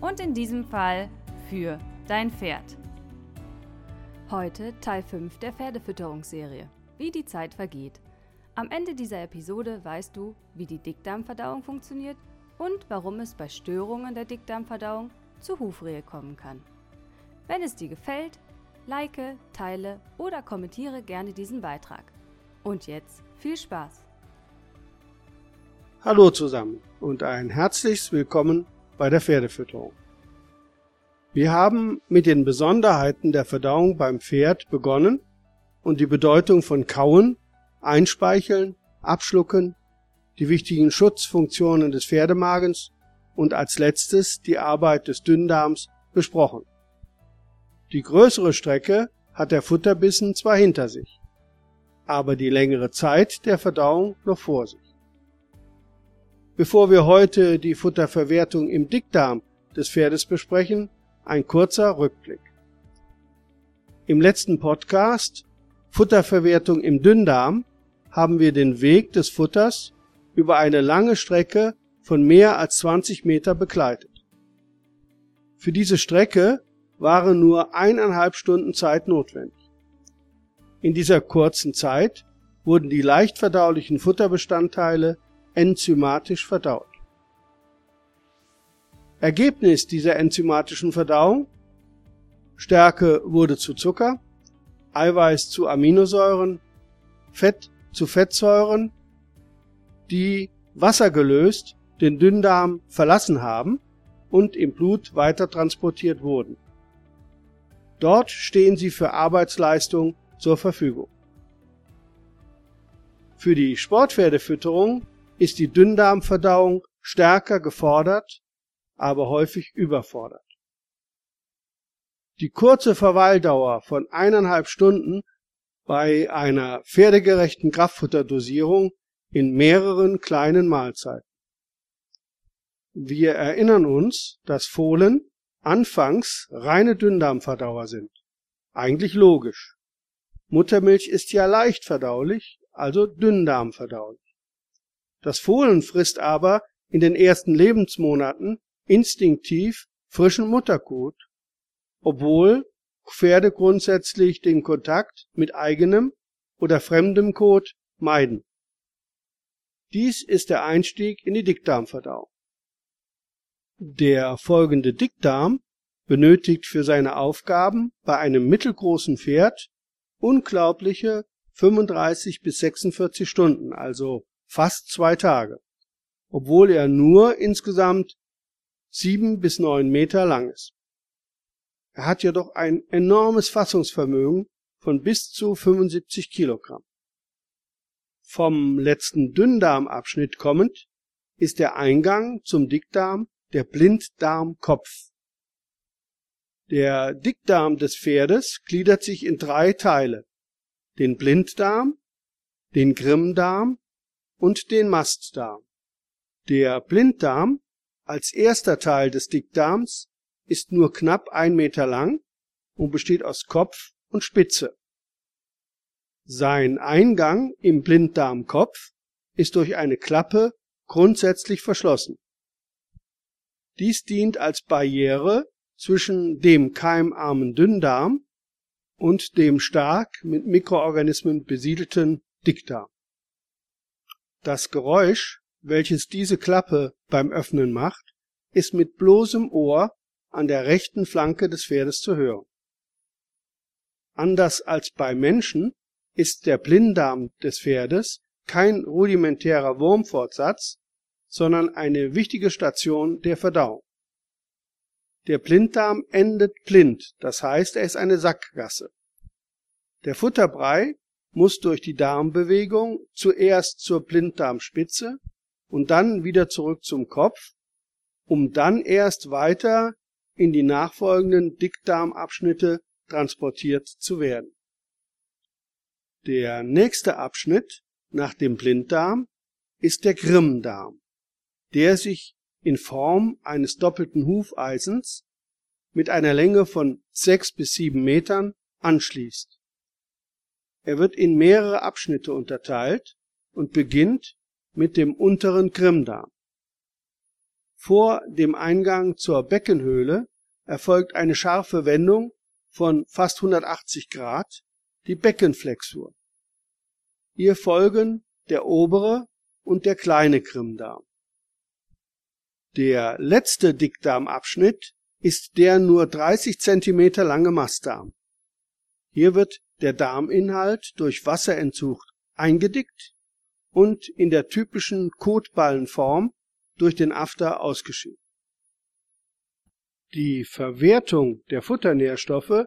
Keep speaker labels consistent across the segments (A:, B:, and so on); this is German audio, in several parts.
A: Und in diesem Fall für dein Pferd. Heute Teil 5 der Pferdefütterungsserie. Wie die Zeit vergeht. Am Ende dieser Episode weißt du, wie die Dickdarmverdauung funktioniert und warum es bei Störungen der Dickdarmverdauung zu Hufrehe kommen kann. Wenn es dir gefällt, like, teile oder kommentiere gerne diesen Beitrag. Und jetzt viel Spaß!
B: Hallo zusammen und ein herzliches Willkommen bei der Pferdefütterung. Wir haben mit den Besonderheiten der Verdauung beim Pferd begonnen und die Bedeutung von Kauen, Einspeicheln, Abschlucken, die wichtigen Schutzfunktionen des Pferdemagens und als letztes die Arbeit des Dünndarms besprochen. Die größere Strecke hat der Futterbissen zwar hinter sich, aber die längere Zeit der Verdauung noch vor sich. Bevor wir heute die Futterverwertung im Dickdarm des Pferdes besprechen, ein kurzer Rückblick. Im letzten Podcast Futterverwertung im Dünndarm haben wir den Weg des Futters über eine lange Strecke von mehr als 20 Meter begleitet. Für diese Strecke waren nur eineinhalb Stunden Zeit notwendig. In dieser kurzen Zeit wurden die leicht verdaulichen Futterbestandteile enzymatisch verdaut. Ergebnis dieser enzymatischen Verdauung Stärke wurde zu Zucker, Eiweiß zu Aminosäuren, Fett zu Fettsäuren, die wassergelöst den Dünndarm verlassen haben und im Blut weiter transportiert wurden. Dort stehen sie für Arbeitsleistung zur Verfügung. Für die Sportpferdefütterung ist die Dünndarmverdauung stärker gefordert, aber häufig überfordert. Die kurze Verweildauer von eineinhalb Stunden bei einer pferdegerechten Kraftfutterdosierung in mehreren kleinen Mahlzeiten. Wir erinnern uns, dass Fohlen anfangs reine Dünndarmverdauer sind. Eigentlich logisch. Muttermilch ist ja leicht verdaulich, also Dünndarmverdaulich. Das Fohlen frisst aber in den ersten Lebensmonaten instinktiv frischen Mutterkot, obwohl Pferde grundsätzlich den Kontakt mit eigenem oder fremdem Kot meiden. Dies ist der Einstieg in die Dickdarmverdauung. Der folgende Dickdarm benötigt für seine Aufgaben bei einem mittelgroßen Pferd unglaubliche 35 bis 46 Stunden, also fast zwei Tage, obwohl er nur insgesamt sieben bis neun Meter lang ist. Er hat jedoch ein enormes Fassungsvermögen von bis zu 75 Kilogramm. Vom letzten Dünndarmabschnitt kommend ist der Eingang zum Dickdarm der Blinddarmkopf. Der Dickdarm des Pferdes gliedert sich in drei Teile, den Blinddarm, den Grimmdarm und den Mastdarm. Der Blinddarm als erster Teil des Dickdarms ist nur knapp ein Meter lang und besteht aus Kopf und Spitze. Sein Eingang im Blinddarmkopf ist durch eine Klappe grundsätzlich verschlossen. Dies dient als Barriere zwischen dem keimarmen Dünndarm und dem stark mit Mikroorganismen besiedelten Dickdarm. Das Geräusch, welches diese Klappe beim Öffnen macht, ist mit bloßem Ohr an der rechten Flanke des Pferdes zu hören. Anders als bei Menschen ist der Blinddarm des Pferdes kein rudimentärer Wurmfortsatz, sondern eine wichtige Station der Verdauung. Der Blinddarm endet blind, das heißt, er ist eine Sackgasse. Der Futterbrei muss durch die Darmbewegung zuerst zur Blinddarmspitze und dann wieder zurück zum Kopf, um dann erst weiter in die nachfolgenden Dickdarmabschnitte transportiert zu werden. Der nächste Abschnitt nach dem Blinddarm ist der Grimmdarm, der sich in Form eines doppelten Hufeisens mit einer Länge von sechs bis sieben Metern anschließt. Er wird in mehrere Abschnitte unterteilt und beginnt mit dem unteren Grimmdarm. Vor dem Eingang zur Beckenhöhle erfolgt eine scharfe Wendung von fast 180 Grad, die Beckenflexur. Ihr folgen der obere und der kleine Grimmdarm. Der letzte Dickdarmabschnitt ist der nur 30 cm lange Mastdarm. Hier wird der Darminhalt durch Wasserentzug eingedickt und in der typischen Kotballenform durch den After ausgeschieden. Die Verwertung der Futternährstoffe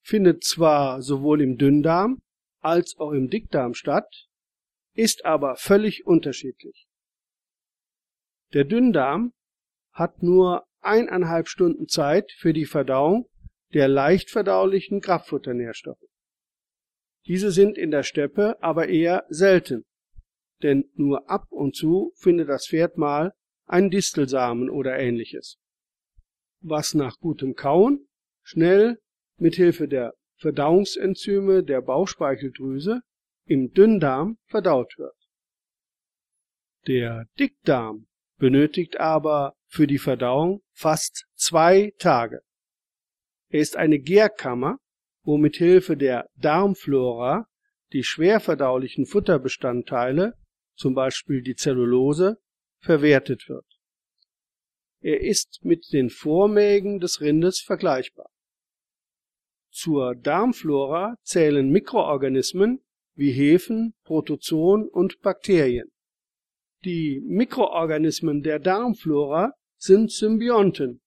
B: findet zwar sowohl im Dünndarm als auch im Dickdarm statt, ist aber völlig unterschiedlich. Der Dünndarm hat nur eineinhalb Stunden Zeit für die Verdauung der leicht verdaulichen Kraftfutternährstoffe. Diese sind in der Steppe aber eher selten, denn nur ab und zu findet das Pferd mal einen Distelsamen oder ähnliches, was nach gutem Kauen schnell mit Hilfe der Verdauungsenzyme der Bauchspeicheldrüse im Dünndarm verdaut wird. Der Dickdarm benötigt aber für die Verdauung fast zwei Tage. Er ist eine Gärkammer, wo mit Hilfe der Darmflora die schwer verdaulichen Futterbestandteile, zum Beispiel die Zellulose, verwertet wird. Er ist mit den Vormägen des Rindes vergleichbar. Zur Darmflora zählen Mikroorganismen wie Hefen, Protozoen und Bakterien. Die Mikroorganismen der Darmflora sind Symbionten,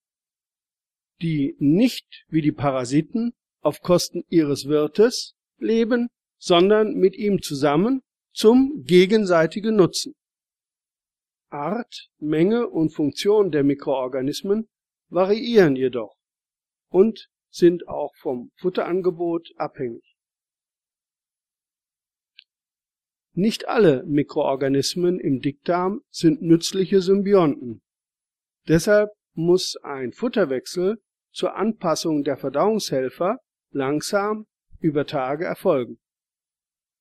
B: die nicht wie die Parasiten auf Kosten ihres Wirtes leben, sondern mit ihm zusammen zum gegenseitigen Nutzen. Art, Menge und Funktion der Mikroorganismen variieren jedoch und sind auch vom Futterangebot abhängig. Nicht alle Mikroorganismen im Dickdarm sind nützliche Symbionten. Deshalb muss ein Futterwechsel zur Anpassung der Verdauungshelfer langsam über Tage erfolgen.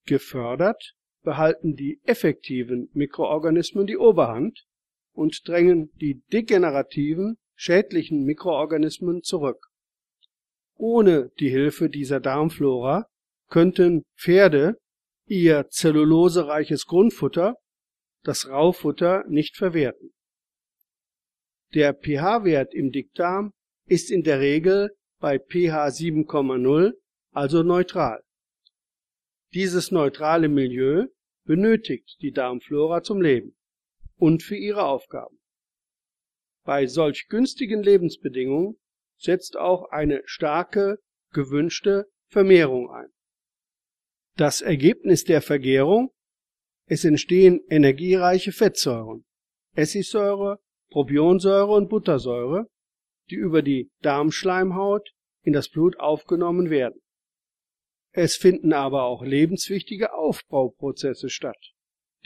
B: Gefördert behalten die effektiven Mikroorganismen die Oberhand und drängen die degenerativen, schädlichen Mikroorganismen zurück. Ohne die Hilfe dieser Darmflora könnten Pferde ihr zellulosereiches Grundfutter, das Raufutter, nicht verwerten. Der pH-Wert im Dickdarm ist in der Regel bei pH 7,0, also neutral. Dieses neutrale Milieu benötigt die Darmflora zum Leben und für ihre Aufgaben. Bei solch günstigen Lebensbedingungen setzt auch eine starke, gewünschte Vermehrung ein. Das Ergebnis der Vergärung es entstehen energiereiche Fettsäuren, Essigsäure, Propionsäure und Buttersäure, die über die Darmschleimhaut in das Blut aufgenommen werden. Es finden aber auch lebenswichtige Aufbauprozesse statt.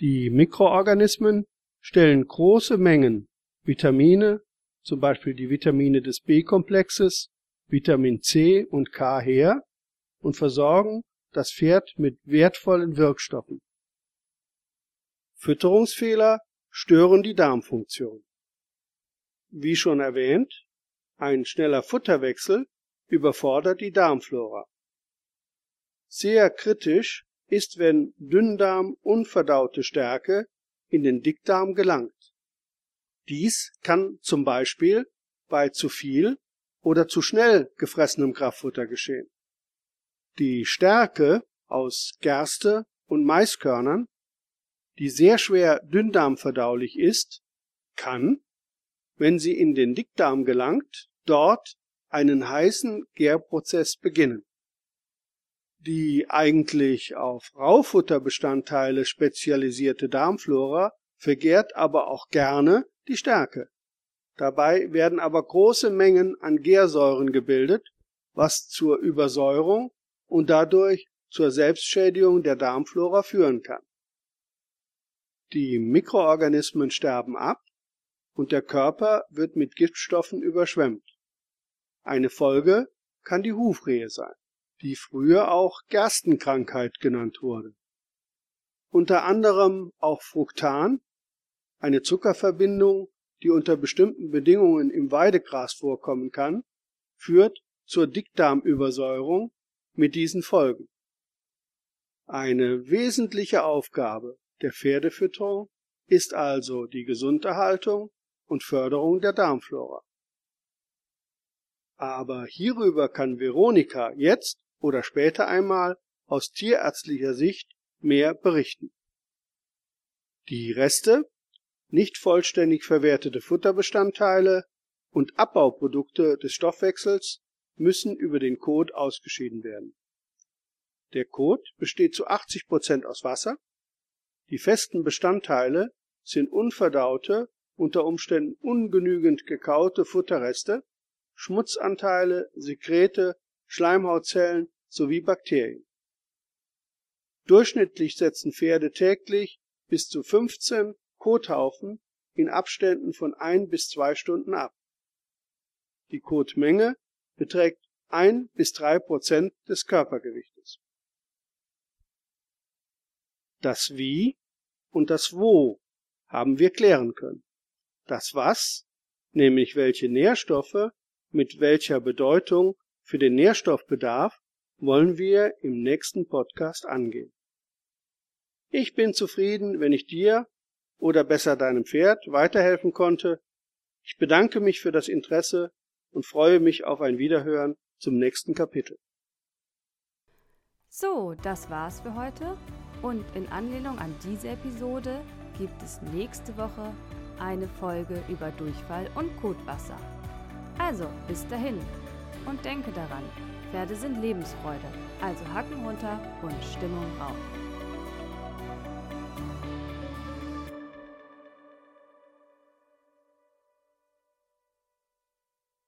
B: Die Mikroorganismen stellen große Mengen Vitamine, zum Beispiel die Vitamine des B-Komplexes, Vitamin C und K her und versorgen das Pferd mit wertvollen Wirkstoffen. Fütterungsfehler stören die Darmfunktion. Wie schon erwähnt, ein schneller Futterwechsel überfordert die Darmflora. Sehr kritisch ist, wenn Dünndarm unverdaute Stärke in den Dickdarm gelangt. Dies kann zum Beispiel bei zu viel oder zu schnell gefressenem Kraftfutter geschehen. Die Stärke aus Gerste und Maiskörnern, die sehr schwer dünndarmverdaulich ist, kann, wenn sie in den Dickdarm gelangt, dort einen heißen Gärprozess beginnen. Die eigentlich auf Raufutterbestandteile spezialisierte Darmflora vergärt aber auch gerne die Stärke. Dabei werden aber große Mengen an Gärsäuren gebildet, was zur Übersäuerung und dadurch zur Selbstschädigung der Darmflora führen kann. Die Mikroorganismen sterben ab und der Körper wird mit Giftstoffen überschwemmt. Eine Folge kann die Hufrehe sein, die früher auch Gerstenkrankheit genannt wurde. Unter anderem auch Fructan, eine Zuckerverbindung, die unter bestimmten Bedingungen im Weidegras vorkommen kann, führt zur Dickdarmübersäuerung mit diesen Folgen. Eine wesentliche Aufgabe der Pferdefütterung ist also die Gesunderhaltung und Förderung der Darmflora. Aber hierüber kann Veronika jetzt oder später einmal aus tierärztlicher Sicht mehr berichten. Die Reste, nicht vollständig verwertete Futterbestandteile und Abbauprodukte des Stoffwechsels müssen über den Kot ausgeschieden werden. Der Kot besteht zu 80 Prozent aus Wasser. Die festen Bestandteile sind unverdaute, unter Umständen ungenügend gekaute Futterreste, Schmutzanteile, Sekrete, Schleimhautzellen sowie Bakterien. Durchschnittlich setzen Pferde täglich bis zu 15 Kothaufen in Abständen von ein bis zwei Stunden ab. Die Kotmenge beträgt ein bis drei Prozent des Körpergewichtes. Das Wie und das Wo haben wir klären können. Das Was, nämlich welche Nährstoffe mit welcher Bedeutung für den Nährstoffbedarf, wollen wir im nächsten Podcast angehen. Ich bin zufrieden, wenn ich dir oder besser deinem Pferd weiterhelfen konnte. Ich bedanke mich für das Interesse und freue mich auf ein Wiederhören zum nächsten Kapitel.
A: So, das war's für heute und in Anlehnung an diese Episode gibt es nächste Woche eine Folge über Durchfall und Kotwasser. Also, bis dahin und denke daran, Pferde sind Lebensfreude, also Hacken runter und Stimmung rauf.